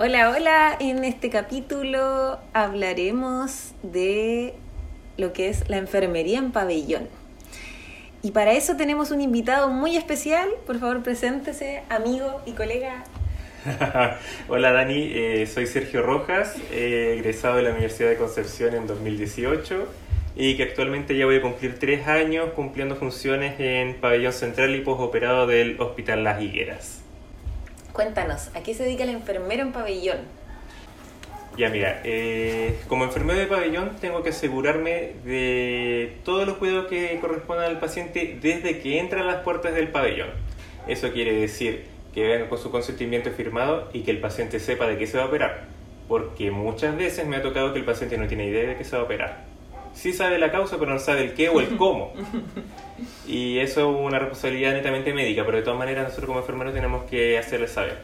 Hola, hola. En este capítulo hablaremos de lo que es la enfermería en pabellón. Y para eso tenemos un invitado muy especial. Por favor, preséntese, amigo y colega. Hola Dani, eh, soy Sergio Rojas, eh, egresado de la Universidad de Concepción en 2018 y que actualmente ya voy a cumplir tres años cumpliendo funciones en pabellón central y posoperado del Hospital Las Higueras. Cuéntanos, ¿a qué se dedica el enfermero en pabellón? Ya mira, eh, como enfermero de pabellón tengo que asegurarme de todos los cuidados que correspondan al paciente desde que entra a las puertas del pabellón. Eso quiere decir que venga con su consentimiento firmado y que el paciente sepa de qué se va a operar. Porque muchas veces me ha tocado que el paciente no tiene idea de qué se va a operar. Sí sabe la causa, pero no sabe el qué o el cómo. Y eso es una responsabilidad netamente médica, pero de todas maneras nosotros como enfermeros tenemos que hacerle saber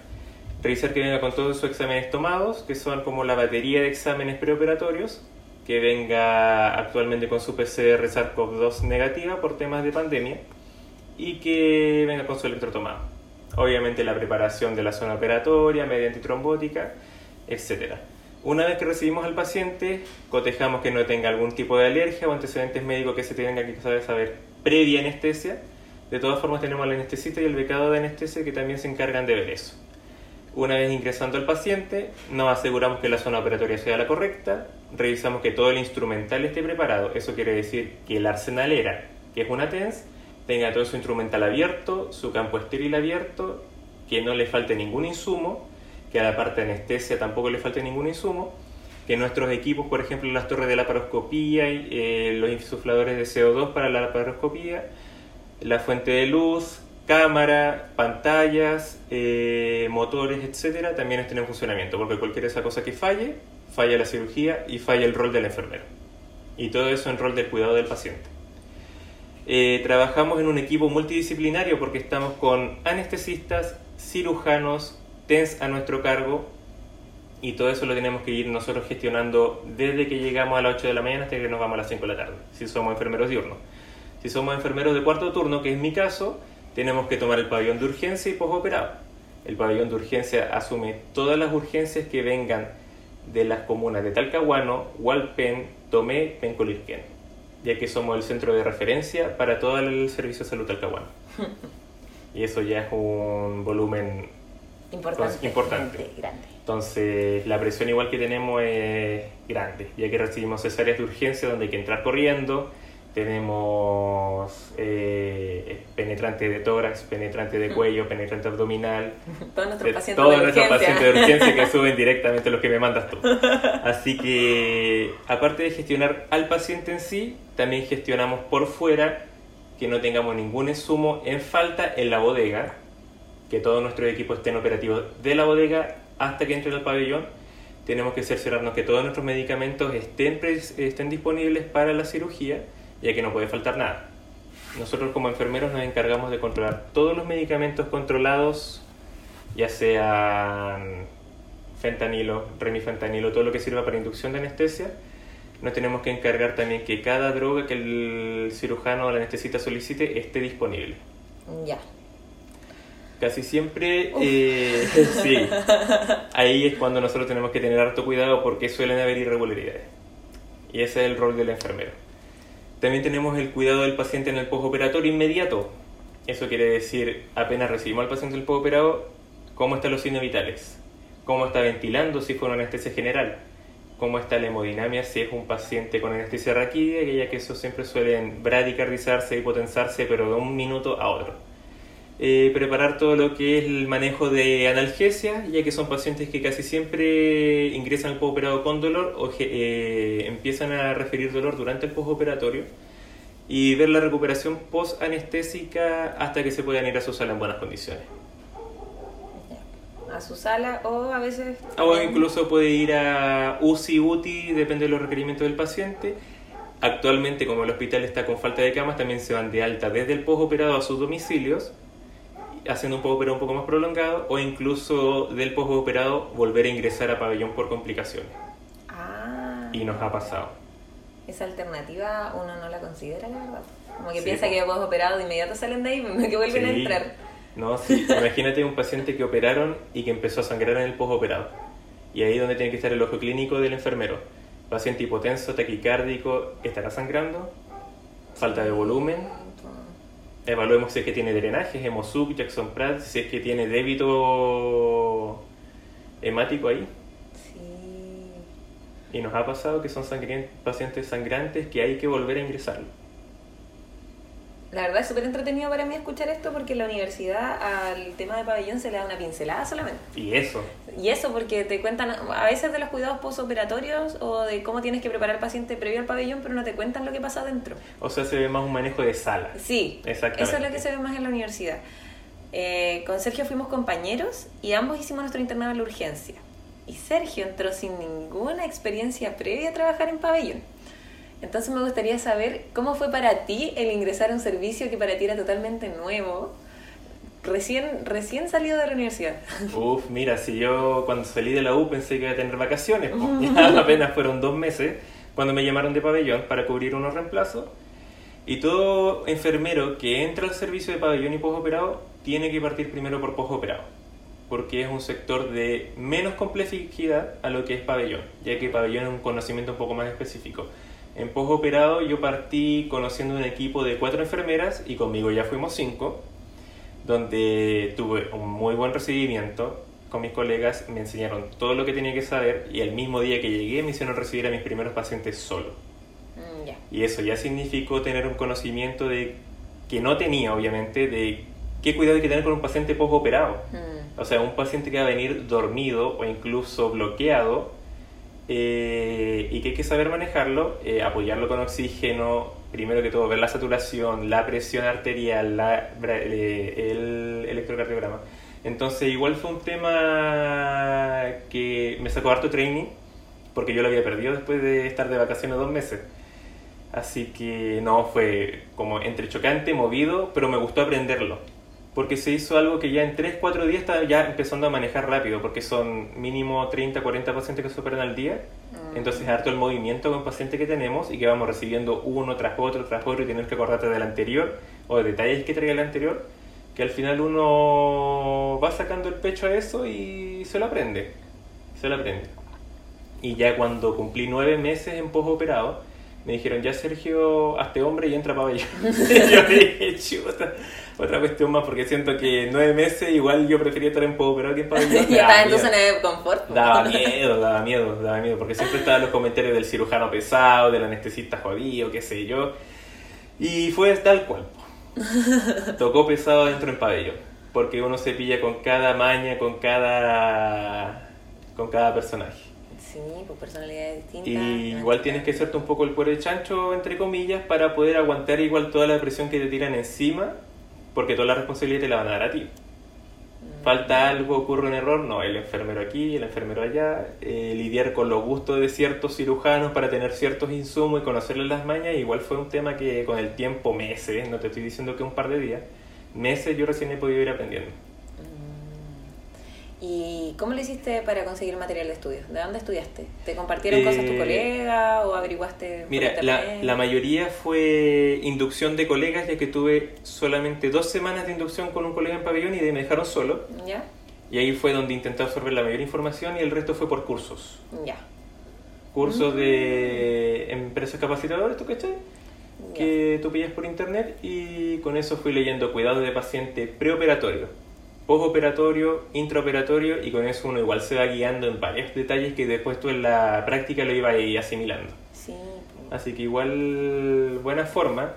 revisar que venga con todos sus exámenes tomados, que son como la batería de exámenes preoperatorios, que venga actualmente con su PCR SARS-CoV-2 negativa por temas de pandemia y que venga con su electrotomado. Obviamente la preparación de la zona operatoria, media antitrombótica, etc. Una vez que recibimos al paciente, cotejamos que no tenga algún tipo de alergia o antecedentes médicos que se tenga que saber, previa anestesia. De todas formas tenemos al anestesista y el becado de anestesia que también se encargan de ver eso. Una vez ingresando al paciente, nos aseguramos que la zona operatoria sea la correcta, revisamos que todo el instrumental esté preparado. Eso quiere decir que la arsenalera, que es una TENS, tenga todo su instrumental abierto, su campo estéril abierto, que no le falte ningún insumo, que a la parte de anestesia tampoco le falte ningún insumo, que nuestros equipos, por ejemplo, las torres de laparoscopía y eh, los insufladores de CO2 para la laparoscopía, la fuente de luz, cámara, pantallas, eh, motores, etcétera, también estén en funcionamiento, porque cualquier esa cosa que falle, falla la cirugía y falla el rol del enfermero. Y todo eso en rol del cuidado del paciente. Eh, trabajamos en un equipo multidisciplinario porque estamos con anestesistas, cirujanos, TENS a nuestro cargo y todo eso lo tenemos que ir nosotros gestionando desde que llegamos a las 8 de la mañana hasta que nos vamos a las 5 de la tarde, si somos enfermeros diurnos. Si somos enfermeros de cuarto turno, que es mi caso, tenemos que tomar el pabellón de urgencia y posoperado. El pabellón de urgencia asume todas las urgencias que vengan de las comunas de Talcahuano, Hualpén, Tomé, Pencolirquén, ya que somos el centro de referencia para todo el servicio de salud Talcahuano. y eso ya es un volumen importante. importante. Entonces, la presión igual que tenemos es grande, ya que recibimos cesáreas de urgencia donde hay que entrar corriendo, tenemos eh, penetrante de tórax, penetrante de cuello, penetrante abdominal. Todos nuestros pacientes todos nuestros pacientes de urgencia que suben directamente los que me mandas tú. Así que, aparte de gestionar al paciente en sí, también gestionamos por fuera que no tengamos ningún insumo en falta en la bodega, que todos nuestros equipos estén operativos de la bodega hasta que entre al pabellón. Tenemos que cerciorarnos que todos nuestros medicamentos estén, estén disponibles para la cirugía ya que no puede faltar nada. Nosotros como enfermeros nos encargamos de controlar todos los medicamentos controlados, ya sean fentanilo, remifentanilo, todo lo que sirva para inducción de anestesia. Nos tenemos que encargar también que cada droga que el cirujano o la anestesista solicite esté disponible. Ya. Casi siempre, eh, sí. Ahí es cuando nosotros tenemos que tener harto cuidado porque suelen haber irregularidades. Y ese es el rol del enfermero. También tenemos el cuidado del paciente en el postoperatorio inmediato. Eso quiere decir, apenas recibimos al paciente del postoperado, cómo están los signos vitales, cómo está ventilando si fue una anestesia general, cómo está la hemodinamia si es un paciente con anestesia raquídea, ya que eso siempre suelen bradicardizarse, hipotensarse, pero de un minuto a otro. Eh, preparar todo lo que es el manejo de analgesia, ya que son pacientes que casi siempre ingresan al postoperado con dolor o eh, empiezan a referir dolor durante el postoperatorio y ver la recuperación post-anestésica hasta que se puedan ir a su sala en buenas condiciones. A su sala o a veces... O incluso puede ir a UCI, UTI, depende de los requerimientos del paciente. Actualmente, como el hospital está con falta de camas, también se van de alta desde el postoperado a sus domicilios haciendo un postoperado un poco más prolongado o incluso del postoperado volver a ingresar a pabellón por complicaciones. Ah. Y nos ha pasado. Esa alternativa uno no la considera, la verdad. Como que piensa que postoperado de inmediato salen de ahí, que vuelven a entrar. No, sí. Imagínate un paciente que operaron y que empezó a sangrar en el postoperado. Y ahí es donde tiene que estar el ojo clínico del enfermero. Paciente hipotenso, taquicárdico, ¿estará sangrando? Falta de volumen. Evaluemos si es que tiene drenaje, Hemosuc, Jackson Pratt, si es que tiene débito hemático ahí. Sí. Y nos ha pasado que son pacientes sangrantes que hay que volver a ingresarlo. La verdad es súper entretenido para mí escuchar esto porque la universidad al tema de pabellón se le da una pincelada solamente. Y eso, Y eso porque te cuentan a veces de los cuidados postoperatorios o de cómo tienes que preparar al paciente previo al pabellón, pero no te cuentan lo que pasa adentro. o sea, se ve más un manejo de sala. Sí, Exactamente. eso es lo que se ve más en la universidad. Eh, con Sergio fuimos compañeros y ambos hicimos nuestro internado en la urgencia. Y Sergio entró sin ninguna experiencia previa a trabajar en pabellón. Entonces me gustaría saber cómo fue para ti el ingresar a un servicio que para ti era totalmente nuevo, recién, recién salido de la universidad. Uf, mira, si yo cuando salí de la U pensé que iba a tener vacaciones. Ya apenas fueron dos meses cuando me llamaron de pabellón para cubrir unos reemplazos. Y todo enfermero que entra al servicio de pabellón y postoperado tiene que partir primero por postoperado, porque es un sector de menos complejidad a lo que es pabellón, ya que pabellón es un conocimiento un poco más específico. En postoperado yo partí conociendo un equipo de cuatro enfermeras y conmigo ya fuimos cinco donde tuve un muy buen recibimiento con mis colegas, me enseñaron todo lo que tenía que saber y el mismo día que llegué me hicieron recibir a mis primeros pacientes solo. Mm. Y eso ya significó tener un conocimiento de que no tenía, obviamente, de qué cuidado hay que tener con un paciente postoperado. Mm, O sea, un paciente que va a venir dormido o incluso bloqueado eh, que hay que saber manejarlo, eh, apoyarlo con oxígeno, primero que todo ver la saturación, la presión arterial, la- eh, el electrocardiograma. Entonces igual fue un tema que me sacó harto training porque yo lo había perdido después de estar de vacaciones dos meses. Así que no, fue como entre chocante, movido, pero me gustó aprenderlo. Porque se hizo algo que ya en 3, 4 días estaba ya empezando a manejar rápido, porque son mínimo 30, 40 pacientes que se operan al día. mm. Entonces, harto el movimiento con pacientes que tenemos y que vamos recibiendo uno tras otro, tras otro y tener que acordarte del anterior o de detalles que traiga el anterior, que al final uno va sacando el pecho a eso y se lo aprende. Se lo aprende. Y ya cuando cumplí nueve meses en postoperado, me dijeron, ya Sergio, hazte hombre y entra a pabellón. y yo dije, chuta, otra cuestión más, porque siento que nueve meses igual yo prefería estar en postoperado que en pabellón. Daba estás en tu zona de confort. Daba miedo, daba miedo, daba miedo, porque siempre estaban los comentarios del cirujano pesado, del anestesista jodido, qué sé yo. Y fue tal cual. Tocó pesado dentro del pabellón, porque uno se pilla con cada maña, con cada con cada personaje. Sí, pues personalidades distintas. Y igual tienes que hacerte un poco el cuero de chancho, entre comillas, para poder aguantar igual toda la presión que te tiran encima, porque toda la responsabilidad te la van a dar a ti. Falta algo, ocurre un error, no, el enfermero aquí, el enfermero allá, eh, lidiar con los gustos de ciertos cirujanos para tener ciertos insumos y conocerles las mañas, igual fue un tema que con el tiempo, meses, no te estoy diciendo que un par de días, meses yo recién he podido ir aprendiendo. ¿Y cómo lo hiciste para conseguir material de estudio? ¿De dónde estudiaste? ¿Te compartieron Eh, cosas tu colega o averiguaste por Mira, la, mayoría fue inducción de colegas, ya que tuve solamente dos semanas de inducción con un colega en pabellón y de me dejaron solo. ¿Ya? Y ahí fue donde intenté absorber la mayor información y el resto fue por cursos. Ya. Cursos Mm. de empresas capacitadoras, ¿tú cachai? Que tú pillas por internet y con eso fui leyendo cuidado de paciente preoperatorio, postoperatorio, intraoperatorio y con eso uno igual se va guiando en varios detalles que después tú en la práctica lo ibas asimilando. Sí. po. Así que igual buena forma,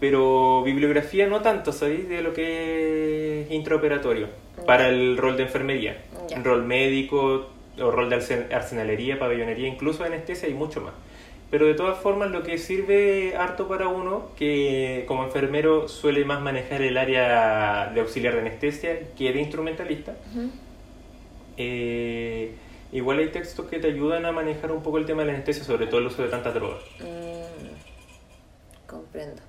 pero bibliografía no tanto, ¿sabéis? De lo que es intraoperatorio para el rol de enfermería, rol médico o rol de arsen- arsenalería, pabellonería, incluso anestesia y mucho más. Pero de todas formas lo que sirve harto para uno, que como enfermero suele más manejar el área de auxiliar de anestesia que de instrumentalista, eh, igual hay textos que te ayudan a manejar un poco el tema de la anestesia, sobre todo el uso de tantas drogas. Mm, comprendo.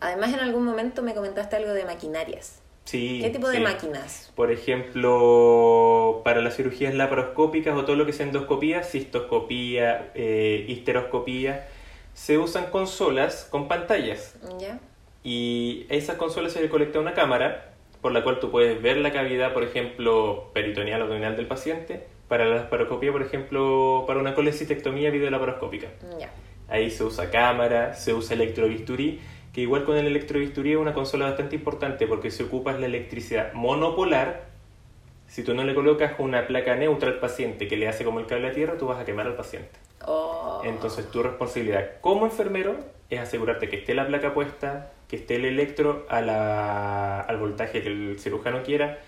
Además, en algún momento me comentaste algo de maquinarias. Sí, ¿Qué tipo de sí. máquinas? Por ejemplo, para las cirugías laparoscópicas o todo lo que sea endoscopía, cistoscopía, eh, histeroscopía, se usan consolas con pantallas. ¿Ya? Y a esas consolas se le conecta una cámara por la cual tú puedes ver la cavidad, por ejemplo, peritoneal o abdominal del paciente, para la laparoscopía, por ejemplo, para una colecistectomía videolaparoscópica. Ya. Ahí se usa cámara, se usa electrobisturí, que igual con el electrobisturí es una consola bastante importante porque si ocupas la electricidad monopolar, si tú no le colocas una placa neutra al paciente que le hace como el cable a tierra, tú vas a quemar al paciente. Oh. Entonces tu responsabilidad como enfermero es asegurarte que esté la placa puesta, que esté el electro a la- al voltaje que el cirujano quiera,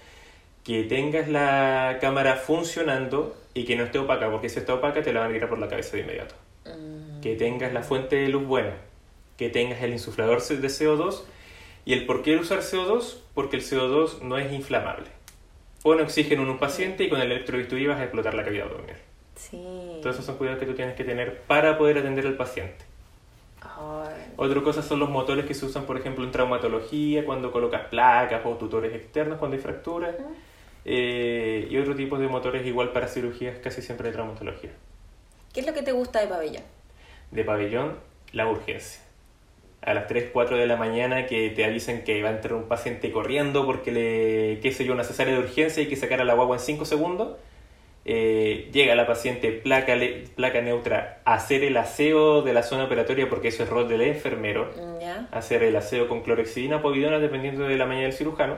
que tengas la cámara funcionando y que no esté opaca, porque si está opaca te la van a tirar por la cabeza de inmediato. Mm, Que tengas la fuente de luz buena, que tengas el insuflador de CO2 y el por qué usar CO2, porque el CO2 no es inflamable. Pone oxígeno en un paciente y con el electrobisturí vas a explotar la cavidad abdominal. sí. Entonces esos son cuidados que tú tienes que tener para poder atender al paciente. Ay, Otra cosa son los motores que se usan, por ejemplo, en traumatología, cuando colocas placas o tutores externos cuando hay fracturas. Eh, y otro tipo de motores igual para cirugías casi siempre de traumatología. ¿Qué es lo que te gusta de pabellón? De pabellón, la urgencia. A las 3, 4 de la mañana que te avisen que va a entrar un paciente corriendo porque le, qué sé yo, una cesárea de urgencia y que sacar a la guagua en 5 segundos. Eh, llega la paciente placa, le- placa neutra a hacer el aseo de la zona operatoria porque eso es rol del enfermero. Hacer el aseo con clorexidina o povidona dependiendo de la mañana del cirujano.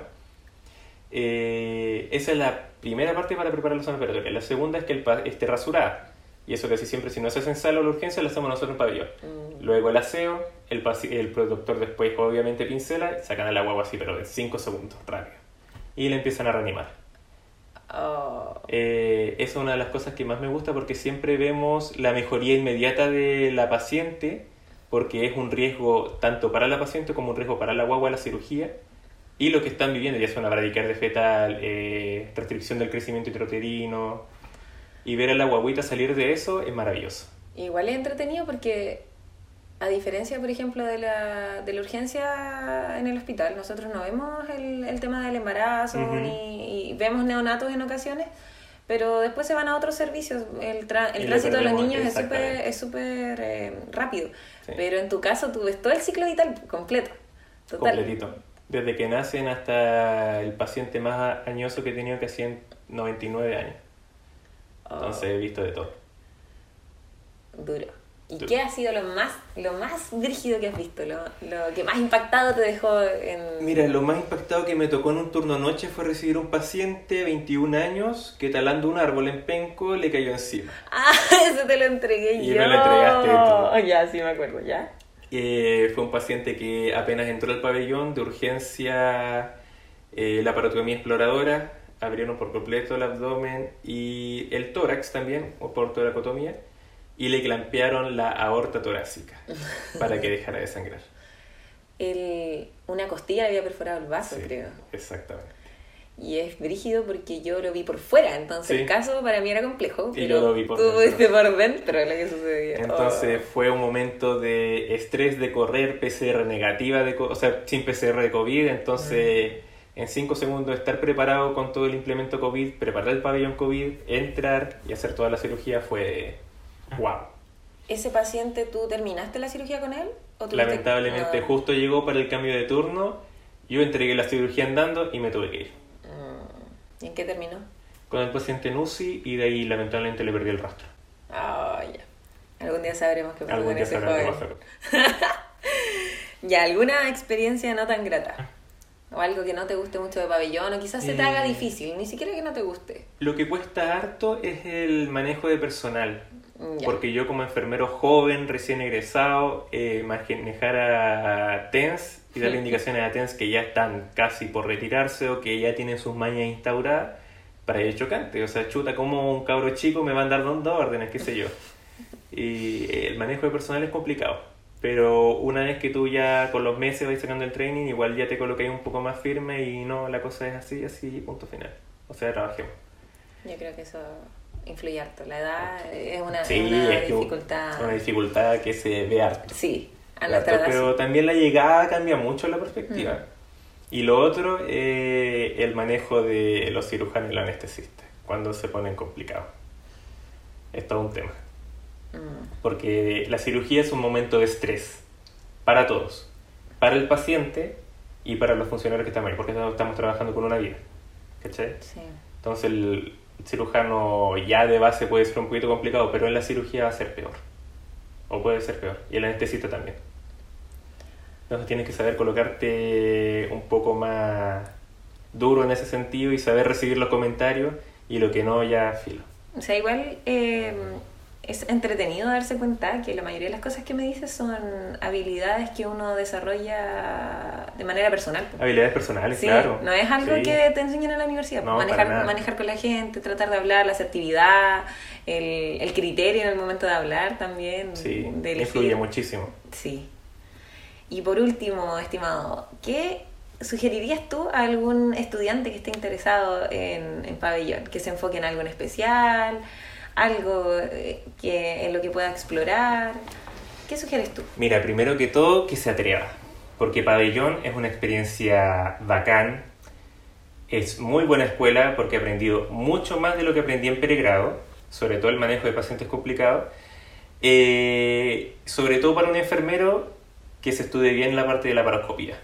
Eh, esa es la primera parte para preparar la zona operatoria. La segunda es que el esté rasurada. Y eso casi siempre, si no se hace en sala o la urgencia, lo hacemos nosotros en pabellón. Mm, Luego el aseo, el, el doctor después obviamente pincela, sacan a la guagua así, pero en 5 segundos, rápido. Y le empiezan a reanimar. oh, Eh, es una de las cosas que más me gusta porque siempre vemos la mejoría inmediata de la paciente, porque es un riesgo tanto para la paciente como un riesgo para la guagua la cirugía. Y lo que están viviendo, ya sea una bradicardia fetal, eh, restricción del crecimiento intrauterino, y ver a la guaguita salir de eso es maravilloso. Igual es entretenido porque, a diferencia, por ejemplo, de la, de la urgencia en el hospital, nosotros no vemos el, el tema del embarazo Ujú. ni, y vemos neonatos en ocasiones, pero después se van a otros servicios. El, tra- el tránsito de los niños es súper es súper eh, rápido, Sí. pero en tu caso tú ves todo el ciclo vital completo. Total. Completito. Desde que nacen hasta el paciente más añoso que he tenido que hacía 99 años. Oh, Entonces he visto de todo. duro. ¿Y qué ha sido lo más, lo más brígido que has visto? Lo, lo que más impactado te dejó en... Mira, lo más impactado que me tocó en un turno noche fue recibir un paciente, 21 años, que talando un árbol en penco le cayó encima. Ah, eso te lo entregué Y yo. me lo entregaste tú. Ya, sí me acuerdo, ya. Eh, fue un paciente que apenas entró al pabellón de urgencia, eh, la parotomía exploradora, abrieron por completo el abdomen y el tórax también, o por toracotomía, y le clampearon la aorta torácica para que dejara de sangrar. El, una costilla le había perforado el vaso, Sí, creo. Exactamente. Y es brígido porque yo lo vi por fuera, entonces Sí. el caso para mí era complejo. Y yo lo vi por tú dentro. viste por dentro lo que sucedía. Entonces Oh. fue un momento de estrés de correr PCR negativa, de, o sea, sin PCR de COVID, entonces en 5 segundos estar preparado con todo el implemento COVID, preparar el pabellón COVID, entrar y hacer toda la cirugía fue wow. ¿Ese paciente tú terminaste la cirugía con él? ¿O tuviste- Lamentablemente No. justo llegó para el cambio de turno, yo entregué la cirugía andando y me tuve que ir. Mm. ¿Y en qué terminó? Con el paciente en UCI y de ahí lamentablemente le perdí el rastro. Ah, ya. Algún día sabremos qué pasó con día ese joven. Ya, ¿alguna experiencia no tan grata? O algo que no te guste mucho de pabellón, o quizás se te Eh. haga difícil, ni siquiera que no te guste. Lo que cuesta harto es el manejo de personal. Porque yo como enfermero joven, recién egresado, eh, manejar a TENS y darle indicaciones a TENS que ya están casi por retirarse o que ya tienen sus mañas instauradas, para ellos es chocante. O sea, chuta, como un cabro chico me va a andar dando órdenes, qué sé yo. Y el manejo de personal es complicado. Pero una vez que tú ya con los meses vas sacando el training, igual ya te colocas un poco más firme y no, la cosa es así, así, punto final. O sea, trabajemos. Yo creo que eso influye harto. La edad es una, Sí, una es dificultad. una dificultad que se ve harto. Sí, a Harto, edad. pero sí. también la llegada cambia mucho la perspectiva. Mm. Y lo otro, eh, el manejo de los cirujanos y los anestesistas, cuando se ponen complicados. Es todo un tema. Mm. Porque la cirugía es un momento de estrés para todos. Para el paciente y para los funcionarios que están ahí, porque estamos trabajando con una vida. ¿Cachai? Sí. Entonces, el- cirujano ya de base puede ser un poquito complicado, pero en la cirugía va a ser peor. O puede ser peor. Y el anestesista también. Entonces tienes que saber colocarte un poco más duro en ese sentido y saber recibir los comentarios y lo que no ya filo. O sea, igual eh, es entretenido darse cuenta que la mayoría de las cosas que me dices son habilidades que uno desarrolla de manera personal. Habilidades personales, Sí, claro. no es algo Sí. que te enseñan en la universidad. No, manejar, manejar con la gente, tratar de hablar, la asertividad, el, el criterio en el momento de hablar también. Sí, de influye muchísimo. Sí. Y por último, estimado, ¿qué sugerirías tú a algún estudiante que esté interesado en, en pabellón? Que se enfoque en algo en especial, algo eh, que, en lo que pueda explorar. ¿Qué sugieres tú? Mira, primero que todo, que se atreva. Porque Pabellón es una experiencia bacán. Es muy buena escuela porque he aprendido mucho más de lo que aprendí en pregrado, sobre todo el manejo de pacientes complicados. Eh, sobre todo para un enfermero que se estudie bien la parte de la paroscopía,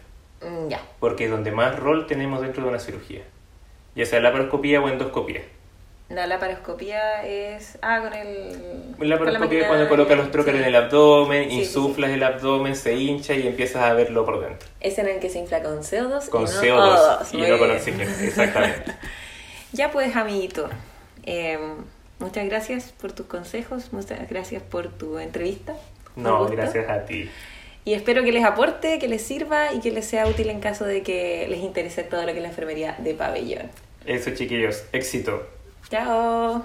Mm, ya. porque es donde más rol tenemos dentro de una cirugía, ya sea laparoscopía o endoscopía. La laparoscopía es. Ah, con el. La con paroscopía es cuando colocas los sí. en el abdomen, Sí, sí, insuflas el abdomen, se hincha y empiezas a verlo por dentro. Es en el que se infla con CO2 Con y no CO2 O2. y Muy no con oxígeno, exactamente. Ya pues, amiguito. eh, muchas gracias por tus consejos, muchas gracias por tu entrevista. No, gracias a ti. Y espero que les aporte, que les sirva y que les sea útil en caso de que les interese todo lo que es la enfermería de pabellón. Eso, chiquillos, éxito. 加油！